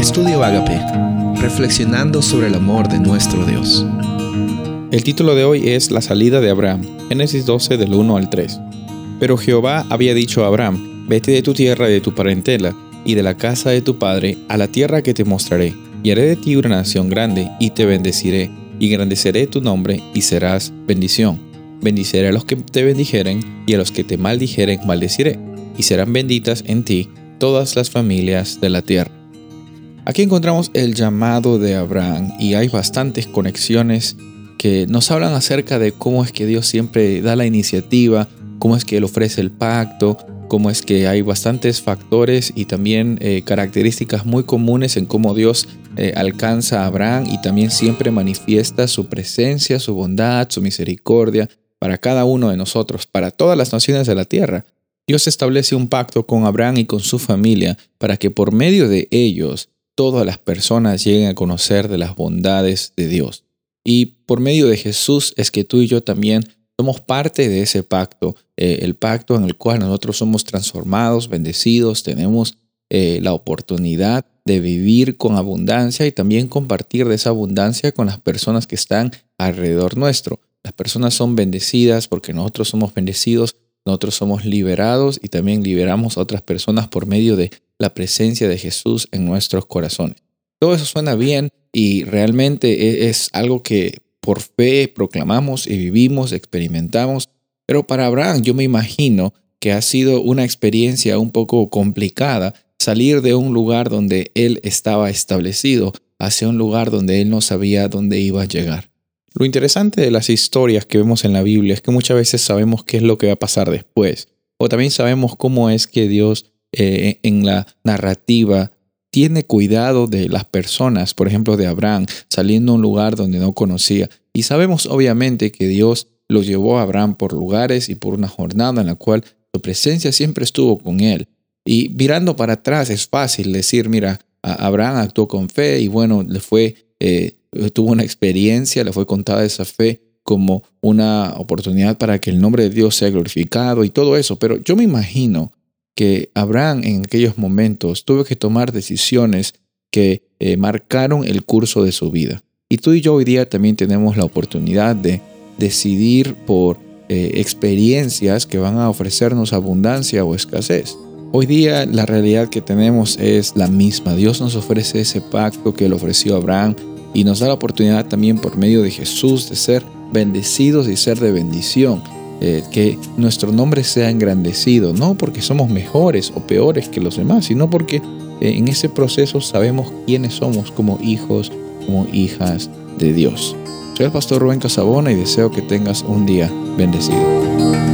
Estudio Agape, reflexionando sobre el amor de nuestro Dios. El título de hoy es La salida de Abraham, Génesis 12 del 1 al 3. Pero Jehová había dicho a Abraham, vete de tu tierra y de tu parentela, y de la casa de tu padre, a la tierra que te mostraré, y haré de ti una nación grande, y te bendeciré, y engrandeceré tu nombre, y serás bendición. Bendiciré a los que te bendijeren, y a los que te maldijeren maldeciré, y serán benditas en ti todas las familias de la tierra. Aquí encontramos el llamado de Abraham y hay bastantes conexiones que nos hablan acerca de cómo es que Dios siempre da la iniciativa, cómo es que Él ofrece el pacto, cómo es que hay bastantes factores y también eh, características muy comunes en cómo Dios eh, alcanza a Abraham y también siempre manifiesta su presencia, su bondad, su misericordia para cada uno de nosotros, para todas las naciones de la tierra. Dios establece un pacto con Abraham y con su familia para que por medio de ellos todas las personas lleguen a conocer de las bondades de Dios. Y por medio de Jesús es que tú y yo también somos parte de ese pacto, eh, el pacto en el cual nosotros somos transformados, bendecidos, tenemos eh, la oportunidad de vivir con abundancia y también compartir de esa abundancia con las personas que están alrededor nuestro. Las personas son bendecidas porque nosotros somos bendecidos nosotros somos liberados y también liberamos a otras personas por medio de la presencia de Jesús en nuestros corazones. Todo eso suena bien y realmente e-, es algo que por fe proclamamos y vivimos, experimentamos, pero para Abraham yo me imagino que ha sido una experiencia un poco complicada salir de un lugar donde él estaba establecido hacia un lugar donde él no sabía dónde iba a llegar. Lo interesante de las historias que vemos en la Biblia es que muchas veces sabemos qué es lo que va a pasar después. O también sabemos cómo es que Dios eh, en la narrativa tiene cuidado de las personas, por ejemplo de Abraham, saliendo a un lugar donde no conocía. Y sabemos obviamente que Dios lo llevó a Abraham por lugares y por una jornada en la cual su presencia siempre estuvo con él. Y mirando para atrás es fácil decir, mira, Abraham actuó con fe y bueno, le fue eh, tuvo una experiencia, le fue contada esa fe como una oportunidad para que el nombre de Dios sea glorificado y todo eso. Pero yo me imagino que Abraham en aquellos momentos tuvo que tomar decisiones que eh, marcaron el curso de su vida. Y tú y yo hoy día también tenemos la oportunidad de decidir por eh, experiencias que van a ofrecernos abundancia o escasez. Hoy día la realidad que tenemos es la misma. Dios nos ofrece ese pacto que le ofreció Abraham y nos da la oportunidad también por medio de Jesús de ser bendecidos y ser de bendición. Eh, que nuestro nombre sea engrandecido, no porque somos mejores o peores que los demás, sino porque eh, en ese proceso sabemos quiénes somos como hijos, como hijas de Dios. Soy el pastor Rubén Casabona y deseo que tengas un día bendecido.